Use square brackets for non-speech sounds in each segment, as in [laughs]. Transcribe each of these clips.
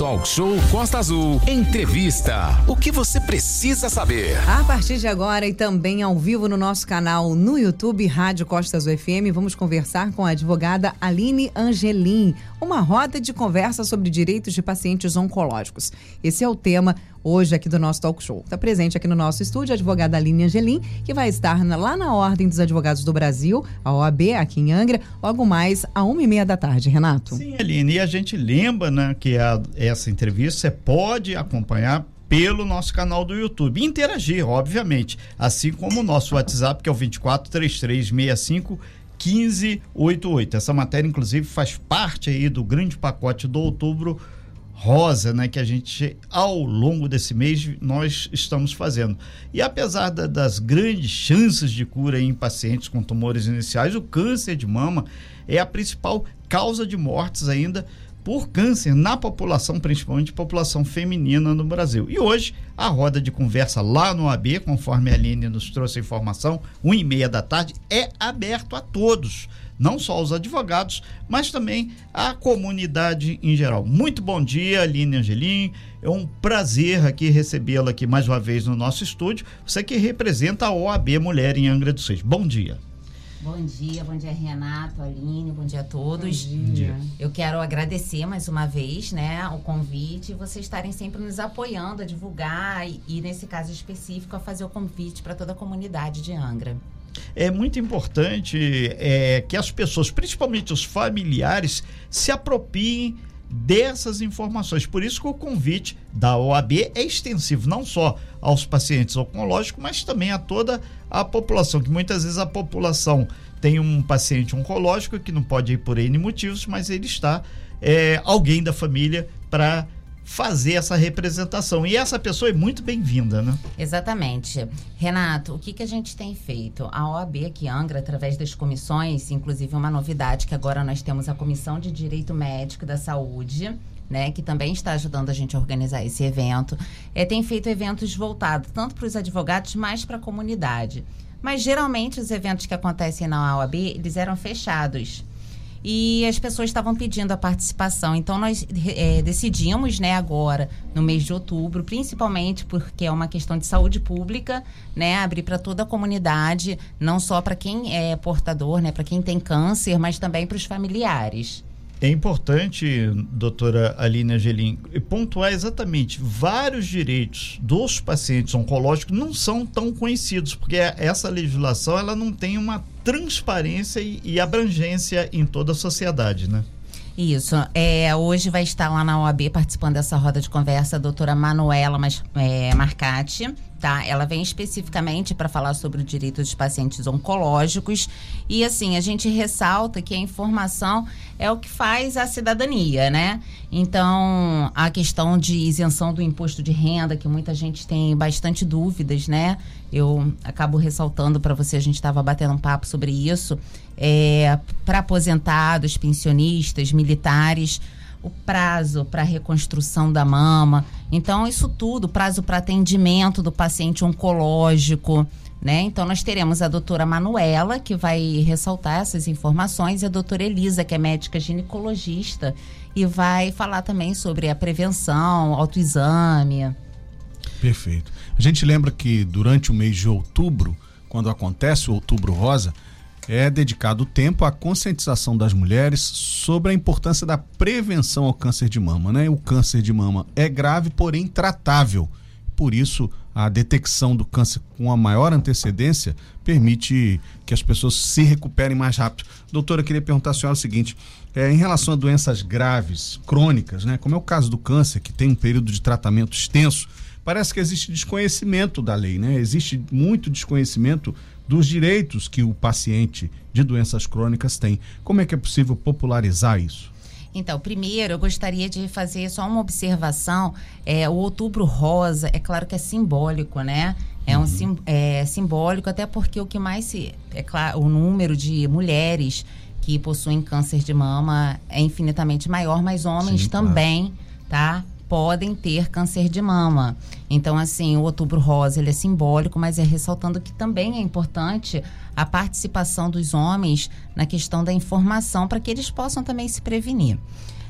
Talk Show Costa Azul. Entrevista. O que você precisa saber? A partir de agora e também ao vivo no nosso canal no YouTube Rádio Costa Azul FM, vamos conversar com a advogada Aline Angelim. Uma roda de conversa sobre direitos de pacientes oncológicos. Esse é o tema hoje aqui do nosso talk show. Está presente aqui no nosso estúdio a advogada Aline Angelim, que vai estar lá na Ordem dos Advogados do Brasil, a OAB, aqui em Angra, logo mais a uma e meia da tarde, Renato. Sim, Aline, e a gente lembra né, que a, essa entrevista você pode acompanhar pelo nosso canal do YouTube. Interagir, obviamente. Assim como o nosso WhatsApp, que é o 243365 1588. Essa matéria, inclusive, faz parte aí do grande pacote do outubro rosa, né, que a gente ao longo desse mês nós estamos fazendo. E apesar da, das grandes chances de cura em pacientes com tumores iniciais, o câncer de mama é a principal causa de mortes ainda por câncer na população, principalmente população feminina no Brasil. E hoje, a roda de conversa lá no AB, conforme a Aline nos trouxe a informação, uma e meia da tarde, é aberto a todos não só aos advogados, mas também à comunidade em geral. Muito bom dia, Aline Angelim. É um prazer aqui recebê-la aqui mais uma vez no nosso estúdio. Você que representa a OAB Mulher em Angra dos Reis. Bom dia. Bom dia, bom dia Renato, Aline, bom dia a todos. Bom dia. Eu quero agradecer mais uma vez, né, o convite e vocês estarem sempre nos apoiando a divulgar e, e nesse caso específico, a fazer o convite para toda a comunidade de Angra é muito importante é, que as pessoas, principalmente os familiares, se apropiem dessas informações. Por isso que o convite da OAB é extensivo, não só aos pacientes oncológicos, mas também a toda a população, que muitas vezes a população tem um paciente oncológico que não pode ir por N motivos, mas ele está é, alguém da família para fazer essa representação. E essa pessoa é muito bem-vinda, né? Exatamente. Renato, o que, que a gente tem feito? A OAB aqui Angra, através das comissões, inclusive uma novidade que agora nós temos a Comissão de Direito Médico da Saúde, né, que também está ajudando a gente a organizar esse evento, é, tem feito eventos voltados tanto para os advogados, mas para a comunidade. Mas geralmente os eventos que acontecem na OAB, eles eram fechados e as pessoas estavam pedindo a participação. Então nós é, decidimos, né, agora no mês de outubro, principalmente porque é uma questão de saúde pública, né, abrir para toda a comunidade, não só para quem é portador, né, para quem tem câncer, mas também para os familiares. É importante, doutora Aline Angelim, pontuar exatamente vários direitos dos pacientes oncológicos não são tão conhecidos, porque essa legislação ela não tem uma transparência e, e abrangência em toda a sociedade, né? Isso. É, hoje vai estar lá na OAB participando dessa roda de conversa a doutora Manuela é, Marcati, tá? Ela vem especificamente para falar sobre o direito dos pacientes oncológicos. E assim, a gente ressalta que a informação é o que faz a cidadania, né? Então, a questão de isenção do imposto de renda, que muita gente tem bastante dúvidas, né? Eu acabo ressaltando para você, a gente estava batendo um papo sobre isso. É, para aposentados, pensionistas, militares o prazo para reconstrução da mama. Então, isso tudo, prazo para atendimento do paciente oncológico, né? Então, nós teremos a doutora Manuela, que vai ressaltar essas informações, e a doutora Elisa, que é médica ginecologista, e vai falar também sobre a prevenção, autoexame. Perfeito. A gente lembra que durante o mês de outubro, quando acontece o Outubro Rosa, é dedicado tempo à conscientização das mulheres sobre a importância da prevenção ao câncer de mama. Né? O câncer de mama é grave, porém tratável. Por isso, a detecção do câncer com a maior antecedência permite que as pessoas se recuperem mais rápido. Doutora, eu queria perguntar à senhora o seguinte: é, em relação a doenças graves, crônicas, né, como é o caso do câncer, que tem um período de tratamento extenso, parece que existe desconhecimento da lei, né? Existe muito desconhecimento dos direitos que o paciente de doenças crônicas tem. Como é que é possível popularizar isso? Então, primeiro, eu gostaria de fazer só uma observação. É, o Outubro Rosa, é claro que é simbólico, né? É um sim, é, simbólico, até porque o que mais se. É claro, o número de mulheres que possuem câncer de mama é infinitamente maior, mas homens Sim, também, claro. tá? Podem ter câncer de mama. Então, assim, o Outubro Rosa ele é simbólico, mas é ressaltando que também é importante a participação dos homens na questão da informação para que eles possam também se prevenir.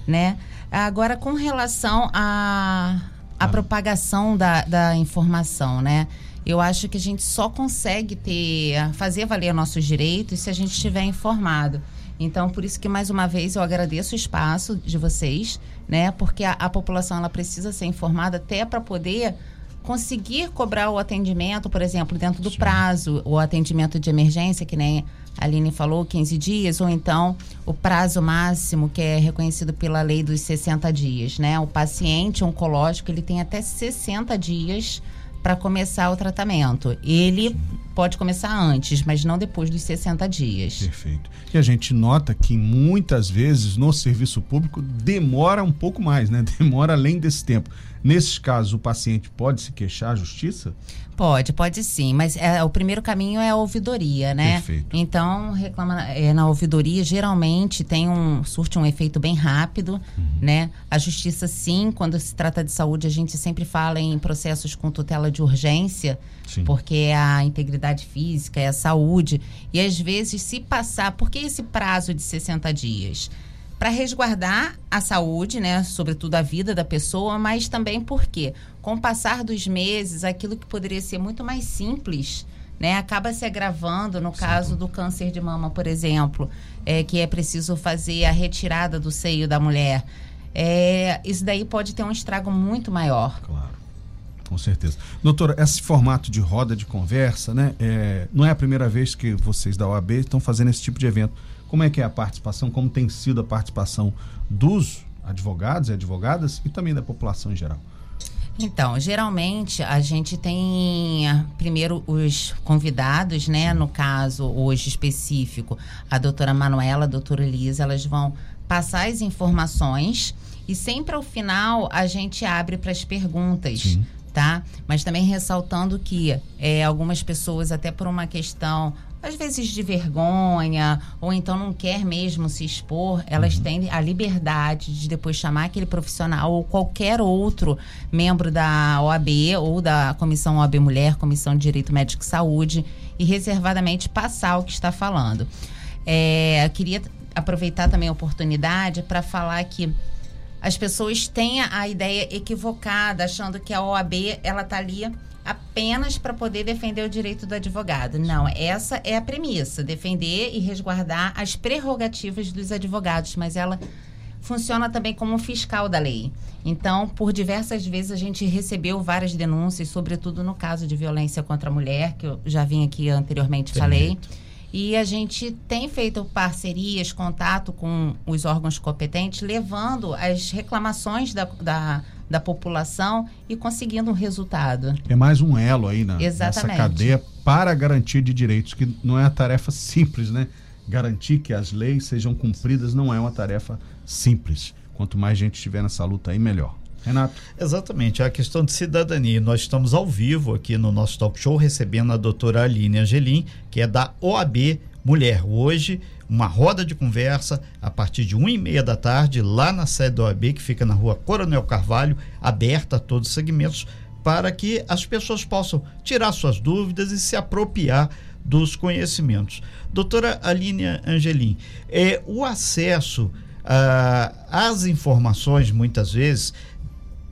né? Agora, com relação à a, a, propagação da, da informação, né? Eu acho que a gente só consegue ter, fazer valer nossos direitos se a gente estiver informado. Então, por isso que mais uma vez eu agradeço o espaço de vocês, né? Porque a, a população ela precisa ser informada até para poder conseguir cobrar o atendimento, por exemplo, dentro do Sim. prazo, o atendimento de emergência, que nem a Aline falou, 15 dias, ou então o prazo máximo que é reconhecido pela lei dos 60 dias, né? O paciente oncológico, ele tem até 60 dias para começar o tratamento. Ele pode começar antes, mas não depois dos 60 dias. Perfeito. E a gente nota que muitas vezes no serviço público demora um pouco mais, né? [laughs] Demora além desse tempo. Nesses casos, o paciente pode se queixar à justiça? Pode, pode sim, mas é, o primeiro caminho é a ouvidoria, né? Perfeito. Então, reclama é, na ouvidoria geralmente tem um surte um efeito bem rápido, uhum. né? A justiça sim, quando se trata de saúde, a gente sempre fala em processos com tutela de urgência, sim. porque é a integridade física, é a saúde, e às vezes se passar, por que esse prazo de 60 dias? Para resguardar a saúde, né, sobretudo a vida da pessoa, mas também porque com o passar dos meses, aquilo que poderia ser muito mais simples, né, acaba se agravando no Sim. caso do câncer de mama, por exemplo, é, que é preciso fazer a retirada do seio da mulher. É, isso daí pode ter um estrago muito maior. Claro. Com certeza. Doutora, esse formato de roda de conversa, né? É, não é a primeira vez que vocês da OAB estão fazendo esse tipo de evento. Como é que é a participação? Como tem sido a participação dos advogados e advogadas e também da população em geral? Então, geralmente a gente tem primeiro os convidados, né? No caso, hoje específico, a doutora Manuela, a doutora Elisa, elas vão passar as informações e sempre ao final a gente abre para as perguntas. Sim. Tá? Mas também ressaltando que é, algumas pessoas, até por uma questão às vezes de vergonha, ou então não quer mesmo se expor, elas uhum. têm a liberdade de depois chamar aquele profissional ou qualquer outro membro da OAB ou da Comissão OAB Mulher, Comissão de Direito Médico e Saúde, e reservadamente passar o que está falando. É, queria aproveitar também a oportunidade para falar que as pessoas têm a ideia equivocada, achando que a OAB ela está ali apenas para poder defender o direito do advogado. Não, essa é a premissa, defender e resguardar as prerrogativas dos advogados, mas ela funciona também como fiscal da lei. Então, por diversas vezes a gente recebeu várias denúncias, sobretudo no caso de violência contra a mulher, que eu já vim aqui anteriormente Perfeito. falei. E a gente tem feito parcerias, contato com os órgãos competentes, levando as reclamações da, da da população e conseguindo um resultado. É mais um elo aí na, nessa cadeia para a garantia de direitos, que não é uma tarefa simples, né? Garantir que as leis sejam cumpridas não é uma tarefa simples. Quanto mais gente estiver nessa luta aí, melhor. Renato. Exatamente, é a questão de cidadania. Nós estamos ao vivo aqui no nosso talk show recebendo a doutora Aline Angelim, que é da OAB Mulher. Hoje, uma roda de conversa a partir de uma e meia da tarde, lá na sede da OAB, que fica na rua Coronel Carvalho, aberta a todos os segmentos, para que as pessoas possam tirar suas dúvidas e se apropriar dos conhecimentos. Doutora Aline Angelim, é, o acesso ah, às informações, muitas vezes,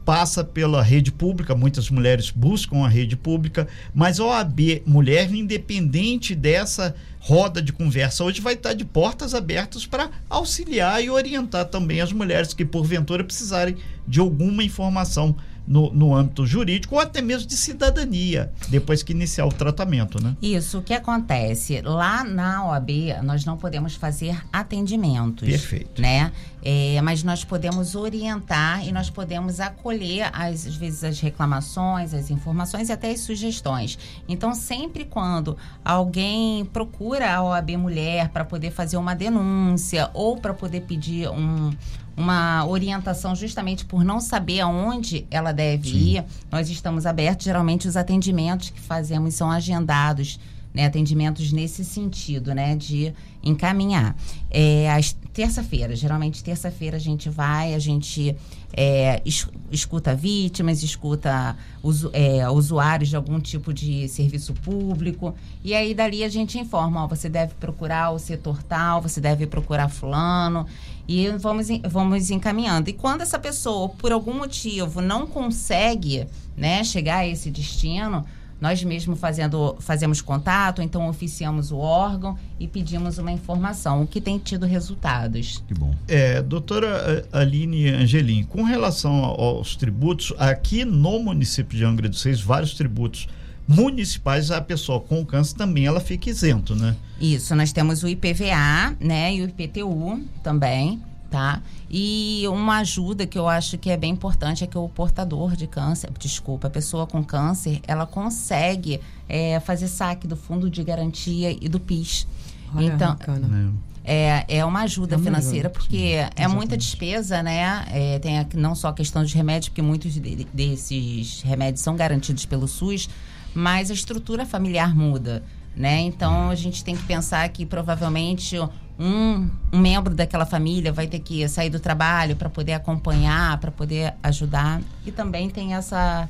passa pela rede pública, muitas mulheres buscam a rede pública, mas a OAB Mulher, independente dessa roda de conversa, hoje vai estar de portas abertas para auxiliar e orientar também as mulheres que porventura precisarem de alguma informação no, no âmbito jurídico ou até mesmo de cidadania, depois que iniciar o tratamento, né? Isso, o que acontece? Lá na OAB, nós não podemos fazer atendimentos. Perfeito. Né? É, mas nós podemos orientar e nós podemos acolher, às, vezes, as reclamações, as informações e até as sugestões. Então, sempre quando alguém procura a OAB Mulher para poder fazer uma denúncia ou para poder pedir um uma orientação justamente por não saber aonde ela deve Sim. ir, nós estamos abertos. Geralmente, os atendimentos que fazemos são agendados né, atendimentos nesse sentido, né, de encaminhar. É, às terça-feira, geralmente terça-feira a gente vai, a gente é, es, escuta vítimas, escuta usu, é, usuários de algum tipo de serviço público, e aí dali a gente informa, ó, você deve procurar o setor tal, você deve procurar fulano, e vamos, vamos encaminhando. E quando essa pessoa, por algum motivo, não consegue né, chegar a esse destino, nós mesmos fazendo, fazemos contato, então oficiamos o órgão e pedimos uma informação, o que tem tido resultados. Que bom. É, doutora Aline Angelim, com relação aos tributos, aqui no município de Angra dos Reis, vários tributos municipais, a pessoa com câncer também ela fica isento, né? Isso, nós temos o IPVA, né, e o IPTU também, tá? E uma ajuda que eu acho que é bem importante é que o portador de câncer, desculpa, a pessoa com câncer, ela consegue é, fazer saque do fundo de garantia e do PIS. Olha, então, bacana. É, é uma ajuda é financeira, ajuda. porque Sim, é muita despesa, né? É, tem a, não só a questão dos remédios, porque muitos de, desses remédios são garantidos pelo SUS, mas a estrutura familiar muda, né? Então a gente tem que pensar que provavelmente um, um membro daquela família vai ter que sair do trabalho para poder acompanhar, para poder ajudar. E também tem essa,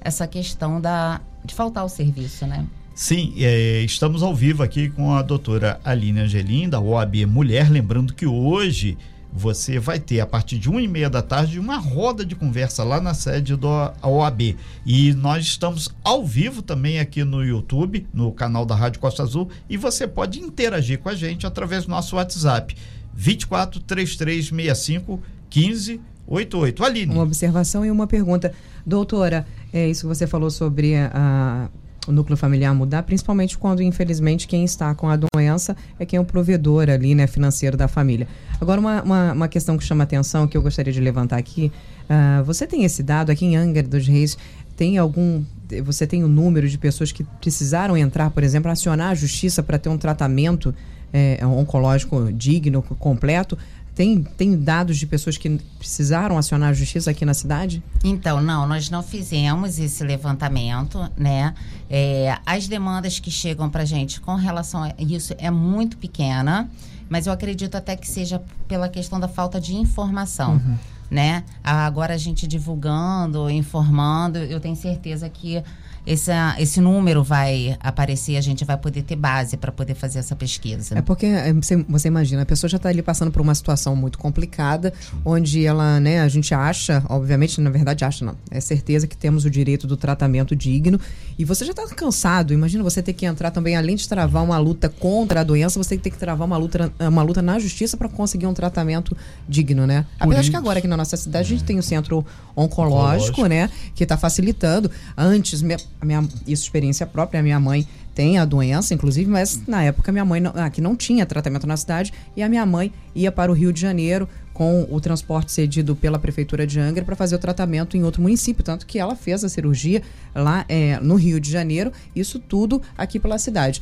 essa questão da, de faltar o serviço, né? Sim, é, estamos ao vivo aqui com a doutora Aline Angelim, da OAB Mulher. Lembrando que hoje você vai ter, a partir de uma e meia da tarde, uma roda de conversa lá na sede do OAB. E nós estamos ao vivo também aqui no YouTube, no canal da Rádio Costa Azul, e você pode interagir com a gente através do nosso WhatsApp, 24 3365 1588. Aline. Uma observação e uma pergunta. Doutora, é isso que você falou sobre a o núcleo familiar mudar, principalmente quando, infelizmente, quem está com a doença é quem é o provedor ali, né, financeiro da família. Agora, uma, uma, uma questão que chama atenção, que eu gostaria de levantar aqui, uh, você tem esse dado aqui em Angra dos Reis, tem algum, você tem o um número de pessoas que precisaram entrar, por exemplo, acionar a justiça para ter um tratamento é, oncológico digno, completo, tem, tem dados de pessoas que precisaram acionar a justiça aqui na cidade? Então, não, nós não fizemos esse levantamento, né? É, as demandas que chegam para gente com relação a isso é muito pequena, mas eu acredito até que seja pela questão da falta de informação. Uhum. Né? Agora a gente divulgando, informando, eu tenho certeza que esse, esse número vai aparecer, a gente vai poder ter base para poder fazer essa pesquisa. É porque é, você, você imagina, a pessoa já está ali passando por uma situação muito complicada, onde ela, né, a gente acha, obviamente, na verdade acha não, é certeza que temos o direito do tratamento digno e você já está cansado. Imagina você ter que entrar também, além de travar uma luta contra a doença, você tem que travar uma luta, uma luta na justiça para conseguir um tratamento digno, né? Apesar de que agora aqui na nossa cidade a gente tem o centro oncológico, oncológico. né, que está facilitando. Antes minha, isso experiência própria, a minha mãe tem a doença, inclusive, mas na época minha mãe não, aqui não tinha tratamento na cidade e a minha mãe ia para o Rio de Janeiro com o transporte cedido pela prefeitura de Angra para fazer o tratamento em outro município, tanto que ela fez a cirurgia lá é, no Rio de Janeiro, isso tudo aqui pela cidade.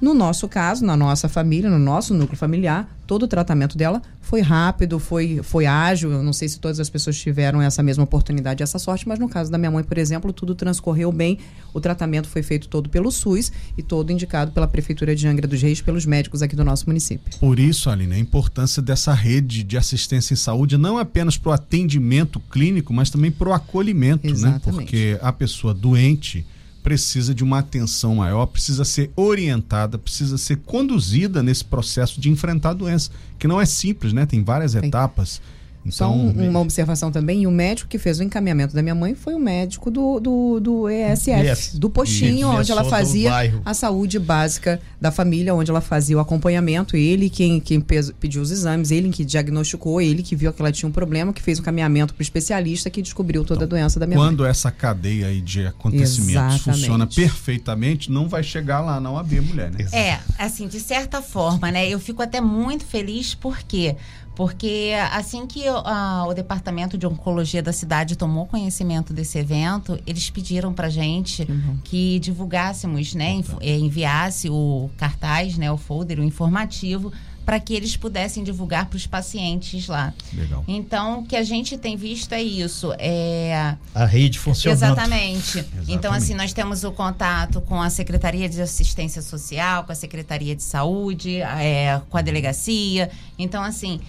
No nosso caso, na nossa família, no nosso núcleo familiar, todo o tratamento dela foi rápido, foi, foi ágil. Eu não sei se todas as pessoas tiveram essa mesma oportunidade, essa sorte, mas no caso da minha mãe, por exemplo, tudo transcorreu bem. O tratamento foi feito todo pelo SUS e todo indicado pela Prefeitura de Angra dos Reis, pelos médicos aqui do nosso município. Por isso, Aline, a importância dessa rede de assistência em saúde, não apenas para o atendimento clínico, mas também para o acolhimento, né? Exatamente. né? Porque a pessoa doente precisa de uma atenção maior, precisa ser orientada, precisa ser conduzida nesse processo de enfrentar a doença, que não é simples, né? Tem várias Sim. etapas. Então, Só um, uma observação também, e o médico que fez o encaminhamento da minha mãe foi o médico do, do, do ESF, do postinho, onde ela fazia a saúde básica da família, onde ela fazia o acompanhamento, ele quem, quem pediu os exames, ele que diagnosticou, ele que viu que ela tinha um problema, que fez o caminhamento para o especialista que descobriu toda então, a doença da minha quando mãe. Quando essa cadeia aí de acontecimentos Exatamente. funciona perfeitamente, não vai chegar lá na OAB Mulher, né? É, assim, de certa forma, né? Eu fico até muito feliz porque porque assim que uh, o departamento de oncologia da cidade tomou conhecimento desse evento, eles pediram para gente uhum. que divulgássemos, né, eh, enviasse o cartaz, né, o folder, o informativo para que eles pudessem divulgar para os pacientes lá. Legal. Então, o que a gente tem visto é isso. É... A rede funcionando. Exatamente. Então, assim, nós temos o contato com a Secretaria de Assistência Social, com a Secretaria de Saúde, é, com a delegacia. Então, assim,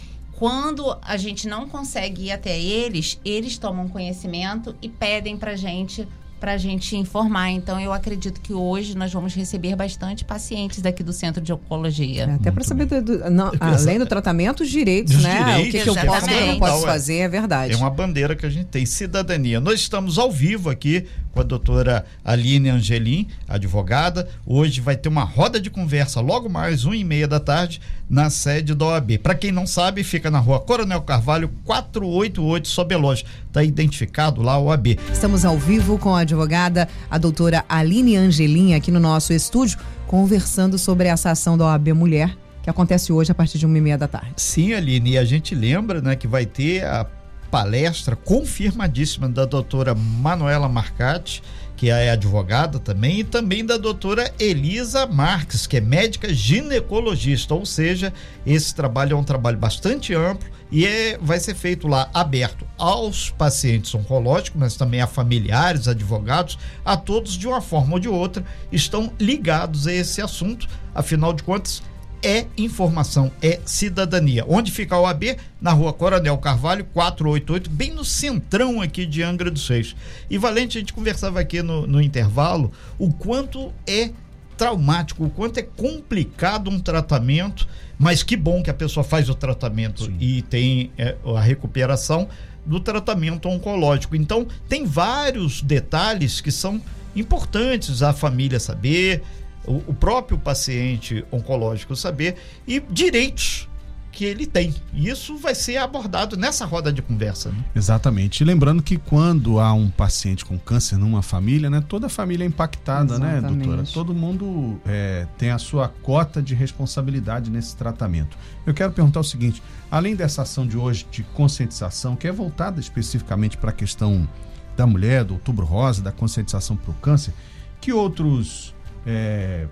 quando a gente não consegue ir até eles, eles tomam conhecimento e pedem pra gente para a gente informar. Então, eu acredito que hoje nós vamos receber bastante pacientes daqui do Centro de Oncologia. É, até para saber, do, do, não, além do tratamento, os direitos, Dos né? direitos, o que, que eu posso, o que eu não posso fazer, é verdade. É uma bandeira que a gente tem, cidadania. Nós estamos ao vivo aqui com a doutora Aline Angelim, advogada. Hoje vai ter uma roda de conversa logo mais, uma e meia da tarde, na sede da OAB. Para quem não sabe, fica na rua Coronel Carvalho, 488, Sobeloja. Está identificado lá a OAB. Estamos ao vivo com a advogada, a doutora Aline Angelim, aqui no nosso estúdio, conversando sobre essa ação da OAB Mulher, que acontece hoje a partir de uma e meia da tarde. Sim, Aline, e a gente lembra né, que vai ter a palestra confirmadíssima da doutora Manuela Marcati, que é advogada também, e também da doutora Elisa Marques, que é médica ginecologista, ou seja, esse trabalho é um trabalho bastante amplo e é, vai ser feito lá aberto aos pacientes oncológicos, mas também a familiares, advogados, a todos de uma forma ou de outra estão ligados a esse assunto, afinal de contas, é informação, é cidadania. Onde fica a OAB? Na rua Coronel Carvalho, 488, bem no centrão aqui de Angra dos Reis. E Valente, a gente conversava aqui no, no intervalo o quanto é traumático, o quanto é complicado um tratamento, mas que bom que a pessoa faz o tratamento Sim. e tem é, a recuperação do tratamento oncológico. Então, tem vários detalhes que são importantes a família saber, o, o próprio paciente oncológico saber e direitos que ele tem. E isso vai ser abordado nessa roda de conversa. Né? Exatamente. E lembrando que quando há um paciente com câncer numa família, né, toda a família é impactada, Exatamente. né, doutora? Todo mundo é, tem a sua cota de responsabilidade nesse tratamento. Eu quero perguntar o seguinte: além dessa ação de hoje de conscientização, que é voltada especificamente para a questão da mulher, do outubro rosa, da conscientização para o câncer, que outros é,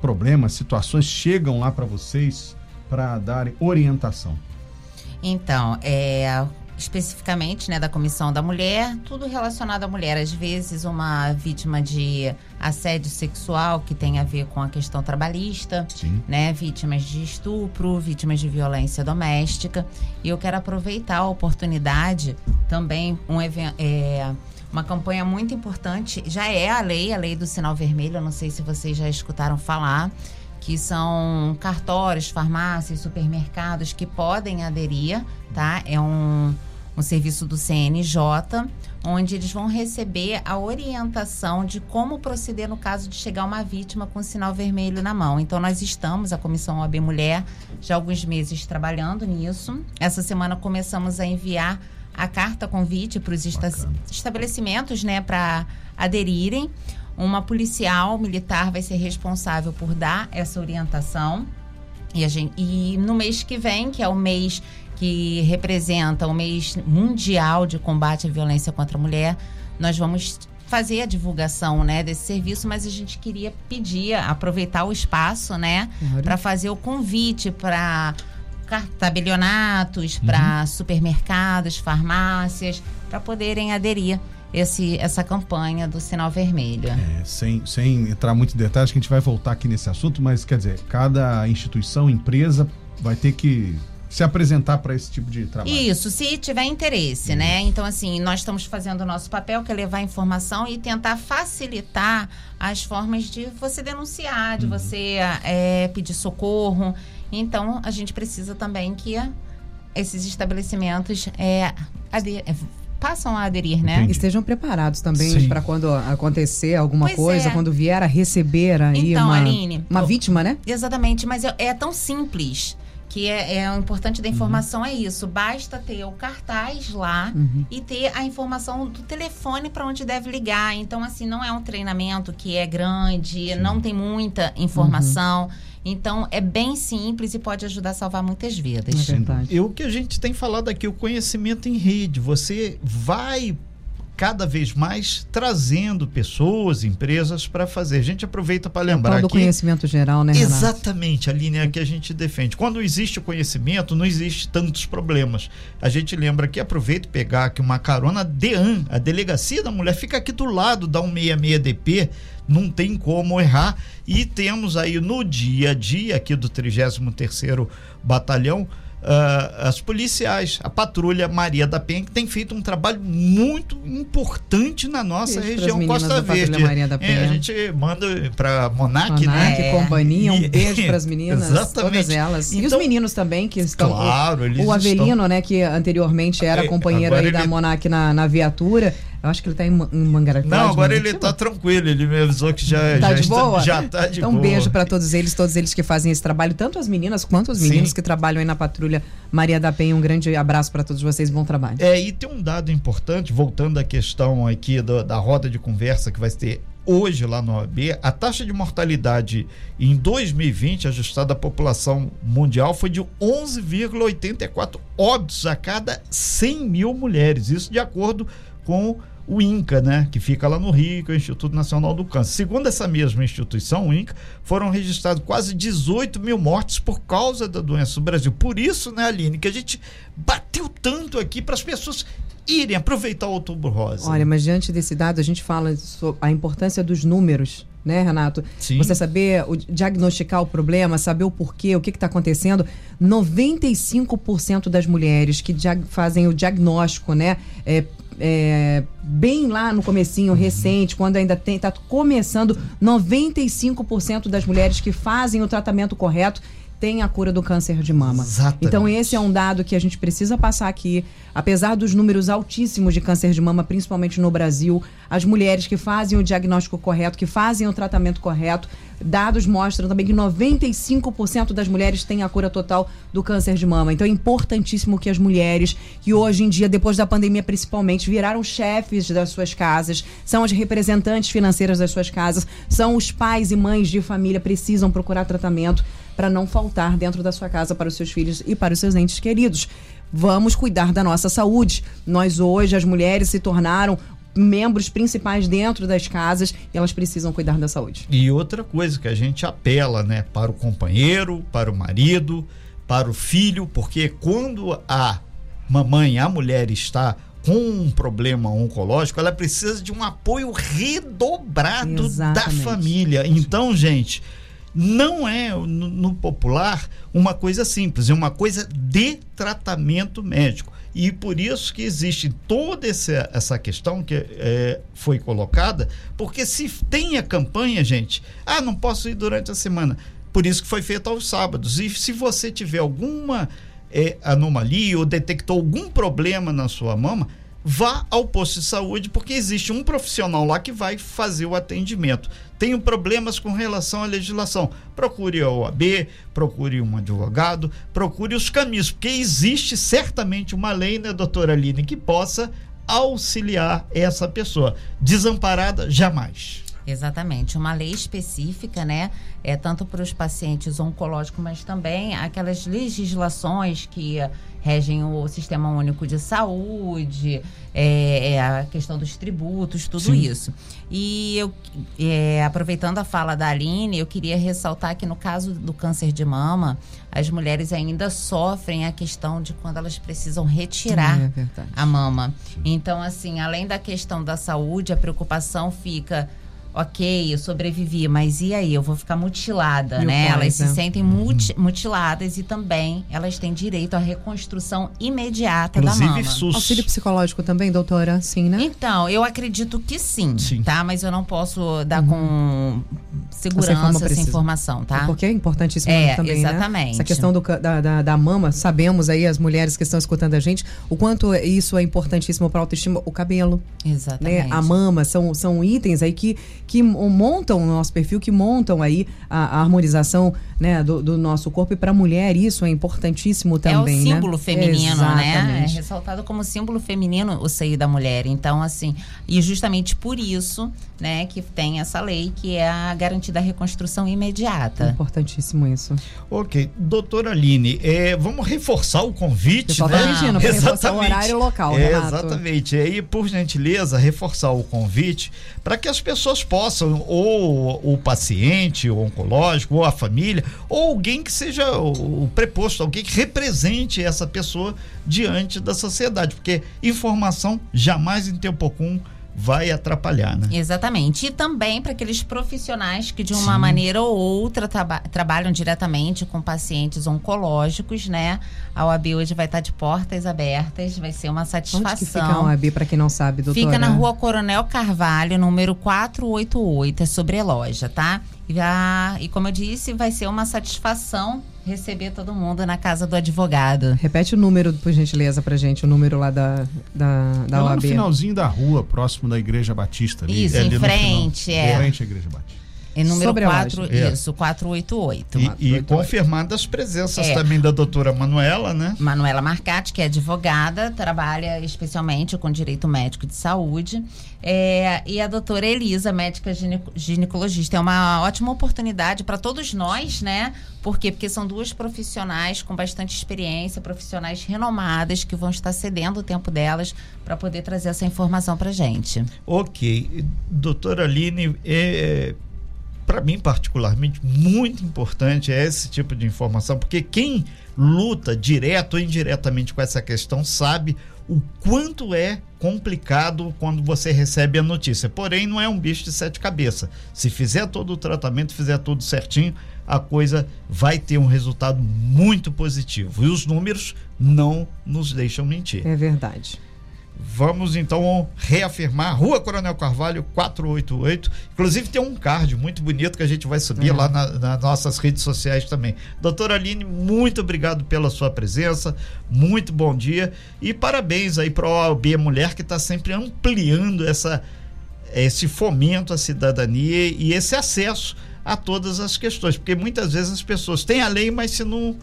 problemas, situações chegam lá para vocês para dar orientação? Então, é, especificamente né, da Comissão da Mulher, tudo relacionado à mulher. Às vezes, uma vítima de assédio sexual que tem a ver com a questão trabalhista, Sim. né? Vítimas de estupro, vítimas de violência doméstica. E eu quero aproveitar a oportunidade também, um evento. É, uma campanha muito importante. Já é a lei, a lei do sinal vermelho. Eu não sei se vocês já escutaram falar que são cartórios, farmácias, supermercados que podem aderir, tá? É um, um serviço do CNJ, onde eles vão receber a orientação de como proceder no caso de chegar uma vítima com sinal vermelho na mão. Então, nós estamos, a Comissão OAB Mulher, já há alguns meses trabalhando nisso. Essa semana começamos a enviar a carta convite para os estabelecimentos, né, para aderirem. Uma policial militar vai ser responsável por dar essa orientação. E, a gente, e no mês que vem, que é o mês que representa o mês mundial de combate à violência contra a mulher, nós vamos fazer a divulgação né, desse serviço, mas a gente queria pedir, aproveitar o espaço, né, para fazer o convite para tabelionatos, uhum. para supermercados, farmácias, para poderem aderir esse, essa campanha do sinal vermelho. É, sem, sem entrar muito em detalhes, que a gente vai voltar aqui nesse assunto, mas quer dizer, cada instituição, empresa vai ter que se apresentar para esse tipo de trabalho. Isso, se tiver interesse, né? Isso. né? Então, assim, nós estamos fazendo o nosso papel, que é levar informação e tentar facilitar as formas de você denunciar, de uhum. você é, pedir socorro. Então, a gente precisa também que esses estabelecimentos é, passam a aderir, né? Entendi. Estejam preparados também para quando acontecer alguma pois coisa, é. quando vier a receber aí então, uma, Aline, uma vítima, né? Exatamente, mas é, é tão simples que é, é, o importante da informação uhum. é isso. Basta ter o cartaz lá uhum. e ter a informação do telefone para onde deve ligar. Então, assim, não é um treinamento que é grande, Sim. não tem muita informação. Uhum. Então, é bem simples e pode ajudar a salvar muitas vidas. É verdade. E o que a gente tem falado aqui, o conhecimento em rede. Você vai cada vez mais trazendo pessoas, empresas para fazer. A gente aproveita para lembrar do aqui. conhecimento geral, né, Renato? Exatamente, a linha que a gente defende. Quando existe o conhecimento, não existe tantos problemas. A gente lembra que aproveita e pegar aqui uma carona DEAN, a Delegacia da Mulher, fica aqui do lado da 166DP, não tem como errar. E temos aí no dia a dia aqui do 33º Batalhão uh, as policiais, a patrulha Maria da Penha, que tem feito um trabalho muito importante na nossa região Costa Verde. Maria da Penha. É, a gente manda para Monac, Monac, né? companhia, um beijo [laughs] para as meninas, Exatamente. todas elas. e os Então, meninos também, que estão. Claro, o, eles o Avelino, estão- né, que anteriormente era É, companheiro agora aí da ele- Monac na, na viatura. Eu acho que ele tá em, em Mangaratiba. Não, agora ele tá tranquilo, ele me avisou que já, Tá já, de está- boa? já tá de então, boa. um beijo para todos eles, todos eles que fazem esse trabalho, tanto as meninas quanto os Sim. meninos que trabalham aí na patrulha Maria da Penha. Um grande abraço para todos vocês, bom trabalho. É, e tem um dado importante, voltando à questão aqui do- da roda de conversa que vai ter hoje lá no OAB, a taxa de mortalidade em 2020, ajustada à população mundial, foi de 11,84 óbitos a cada 100 mil mulheres. Isso de acordo com o INCA, né, que fica lá no Rio, que é o Instituto Nacional do Câncer. Segundo essa mesma instituição, o INCA, foram registrados quase 18 mil mortes por causa da doença no Brasil. Por isso, né, Aline, que a gente bateu tanto aqui para as pessoas irem aproveitar o Outubro Rosa. Olha, mas diante desse dado, a gente fala sobre a importância dos números, né, Renato? Sim. Você saber o- diagnosticar o problema, saber o porquê, o que está acontecendo. 95% das mulheres que fazem o diagnóstico, né? é, é, bem lá no comecinho, Uhum. recente, quando ainda está começando, 95% das mulheres que fazem o tratamento correto têm a cura do câncer de mama. Exatamente. Então esse é um dado que a gente precisa passar aqui. Apesar dos números altíssimos de câncer de mama, principalmente no Brasil, as mulheres que fazem o diagnóstico correto, que fazem o tratamento correto, dados mostram também que 95% das mulheres têm a cura total do câncer de mama. Então é importantíssimo que as mulheres, que hoje em dia, depois da pandemia principalmente, viraram chefes das suas casas, são as representantes financeiras das suas casas, são os pais e mães de família, precisam procurar tratamento para não faltar dentro da sua casa para os seus filhos e para os seus entes queridos. Vamos cuidar da nossa saúde. Nós hoje, as mulheres se tornaram membros principais dentro das casas e elas precisam cuidar da saúde. E outra coisa que a gente apela, né, para o companheiro, para o marido, para o filho, porque quando a mamãe, a mulher está com um problema oncológico, ela precisa de um apoio redobrado da Exatamente. família. Então, gente, não é no, no popular uma coisa simples, é uma coisa de tratamento médico. E por isso que existe toda essa, essa questão que é, foi colocada, porque se tem a campanha, gente, ah, não posso ir durante a semana. Por isso que foi feito aos sábados. E se você tiver alguma é, anomalia ou detectou algum problema na sua mama, vá ao posto de saúde, porque existe um profissional lá que vai fazer o atendimento. Tenho problemas com relação à legislação. Procure a OAB, procure um advogado, procure os caminhos, porque existe certamente uma lei, né, doutora Aline, que possa auxiliar essa pessoa. Desamparada, jamais. Exatamente, uma lei específica, né? É tanto para os pacientes oncológicos, mas também aquelas legislações que regem o Sistema Único de Saúde, é, é a questão dos tributos, tudo Sim. isso. E eu, é, aproveitando a fala da Aline, eu queria ressaltar que no caso do câncer de mama, as mulheres ainda sofrem a questão de quando elas precisam retirar É a mama. Então, assim, além da questão da saúde, a preocupação fica. Ok, eu sobrevivi, mas e aí? Eu vou ficar mutilada, E né? pós, elas se né? sentem muti- mutiladas e também elas têm direito à reconstrução imediata Inclusive, da mama. SUS. Auxílio psicológico também, doutora? Sim, né? Então, eu acredito que sim, Sim. tá? Mas eu não posso dar com Essa informa segurança essa precisa. informação, tá? Porque é importantíssimo É, também, né? exatamente. Essa questão do da, da, da mama, sabemos aí, as mulheres que estão escutando a gente, o quanto isso é importantíssimo para autoestima, o cabelo, Exatamente. né? A mama, são, são itens aí que, que montam o nosso perfil, que montam aí a, a harmonização né, do, do nosso corpo. E para a mulher isso é importantíssimo também, é o né? símbolo feminino, né? É Exatamente. ressaltado como símbolo feminino o seio da mulher. Então, assim, e justamente por isso, né, que tem essa lei que é a garantida da reconstrução imediata. Importantíssimo isso. Ok. Doutora Aline, é, vamos reforçar o convite, Pessoal né? pedindo pra reforçar o Exatamente. horário e o local, É, Renato. exatamente. E aí, por gentileza, reforçar o convite para que as pessoas possam, ou o paciente, o oncológico, ou a família, ou alguém que seja o, o preposto, alguém que represente essa pessoa diante da sociedade. Porque informação jamais em tempo algum vai atrapalhar, né? Exatamente. E também para aqueles profissionais que, de uma Sim. maneira ou outra, traba- trabalham diretamente com pacientes oncológicos, né? A OAB hoje vai estar de portas abertas, vai ser uma Onde satisfação. que fica a OAB, para quem não sabe, doutora? Fica na rua Coronel Carvalho, número 488, é sobre loja, tá? E, a- e como eu disse, vai ser uma satisfação receber todo mundo na casa do advogado. Repete o número, por gentileza, pra gente, o número lá da, da, da é lá no OAB. finalzinho da rua, próximo da Igreja Batista. Ali, Isso, ali em no frente, Em é. frente à Igreja Batista. É número Sobre a 4, loja. É. isso, 488. E, e confirmando as presenças É. também da doutora Manuela, né? Manuela Marcati, que é advogada, trabalha especialmente com direito médico de saúde. É, e a doutora Elisa, médica gineco- ginecologista. É uma ótima oportunidade para todos nós, né? Por quê? Porque são duas profissionais com bastante experiência, profissionais renomadas, que vão estar cedendo o tempo delas para poder trazer essa informação para gente. Ok. Doutora Aline, é, para mim particularmente, muito importante é esse tipo de informação, porque quem luta direto ou indiretamente com essa questão sabe o quanto é complicado quando você recebe a notícia. Porém, não é um bicho de sete cabeças. Se fizer todo o tratamento, fizer tudo certinho, a coisa vai ter um resultado muito positivo. E os números não nos deixam mentir. É verdade. Vamos então reafirmar Rua Coronel Carvalho 488. Inclusive tem um card muito bonito que a gente vai subir lá na- nas nossas redes sociais também. Doutora Aline, muito obrigado pela sua presença, muito bom dia e parabéns aí para a OAB Mulher que está sempre ampliando essa, esse fomento à cidadania e esse acesso a todas as questões, porque muitas vezes as pessoas têm a lei, mas se não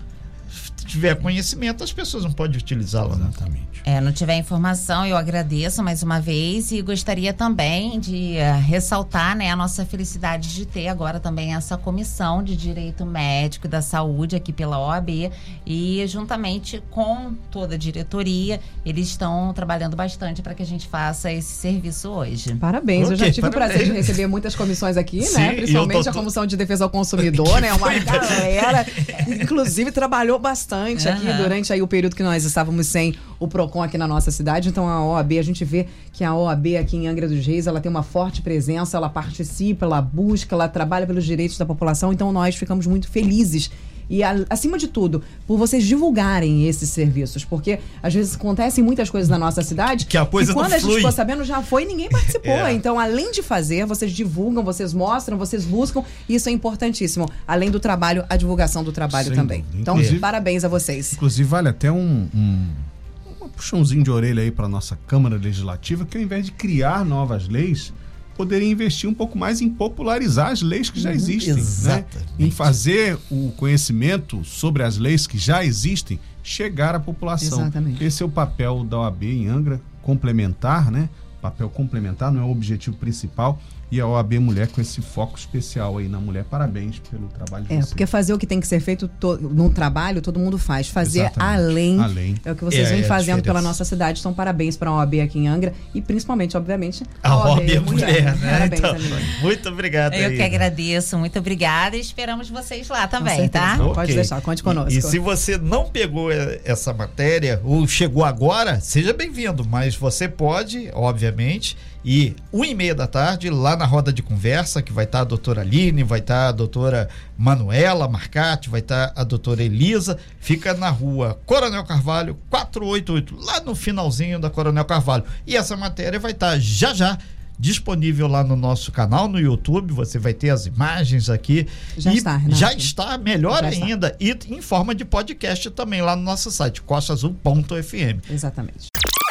tiver conhecimento, as pessoas não podem utilizá-la. né? Exatamente. É, não tiver informação, eu agradeço mais uma vez e gostaria também de eh, ressaltar né, a nossa felicidade de ter agora também essa comissão de direito médico e da saúde aqui pela OAB e juntamente com toda a diretoria, eles estão trabalhando bastante para que a gente faça esse serviço hoje. Parabéns. eu já tive o prazer de parabéns. receber muitas comissões aqui, Sim, né? Principalmente o a Comissão de Defesa ao Consumidor, né? Uma [laughs] galera. Inclusive, trabalhou bastante aqui Aham. durante aí o período que nós estávamos sem o PROCON aqui na nossa cidade. Então, a OAB, a gente vê que a OAB aqui em Angra dos Reis, ela tem uma forte presença, ela participa, ela busca, ela trabalha pelos direitos da população. Então, nós ficamos muito felizes. E, a- acima de tudo, por vocês divulgarem esses serviços. Porque, às vezes, acontecem muitas coisas na nossa cidade Que a coisa e quando a gente ficou sabendo, já foi e ninguém participou. [laughs] É. Então, além de fazer, vocês divulgam, vocês mostram, vocês buscam. Isso é importantíssimo. Além do trabalho, a divulgação do trabalho Sem também. Então, Inclusive- parabéns a vocês. Inclusive, vale até um, um, um puxãozinho de orelha aí para nossa Câmara Legislativa, que ao invés de criar novas leis, poderia investir um pouco mais em popularizar as leis que já existem. Né? exatamente. Em fazer o conhecimento sobre as leis que já existem chegar à população. Exatamente. Esse é o papel da OAB em Angra, complementar, né? Papel complementar, não é o objetivo principal. E a OAB Mulher com esse foco especial aí na mulher. Parabéns pelo trabalho de É, vocês. porque fazer o que tem que ser feito to- no trabalho, todo mundo faz. Fazer além, Além. é o que vocês É, vêm é fazendo pela nossa cidade. Então, parabéns para a OAB aqui em Angra e principalmente, obviamente, A OAB é mulher, né? Parabéns, Então, muito obrigado. Eu aí. que agradeço, muito obrigada e esperamos vocês lá também, tá? Pode Ok. deixar, conte conosco. E, e se você não pegou eh, essa matéria ou chegou agora, seja bem-vindo. Mas você pode, obviamente, ir uma e meia da tarde lá na roda de conversa, que vai estar a doutora Aline, vai estar a doutora Manuela Marcati, vai estar a doutora Elisa. Fica na rua Coronel Carvalho, 488, lá no finalzinho da Coronel Carvalho. E essa matéria vai estar já já disponível lá no nosso canal no YouTube. Você vai ter as imagens aqui. Já E está, Renato. Já está, melhor Já está. ainda, e em forma de podcast também lá no nosso site, costaazul.fm. Exatamente.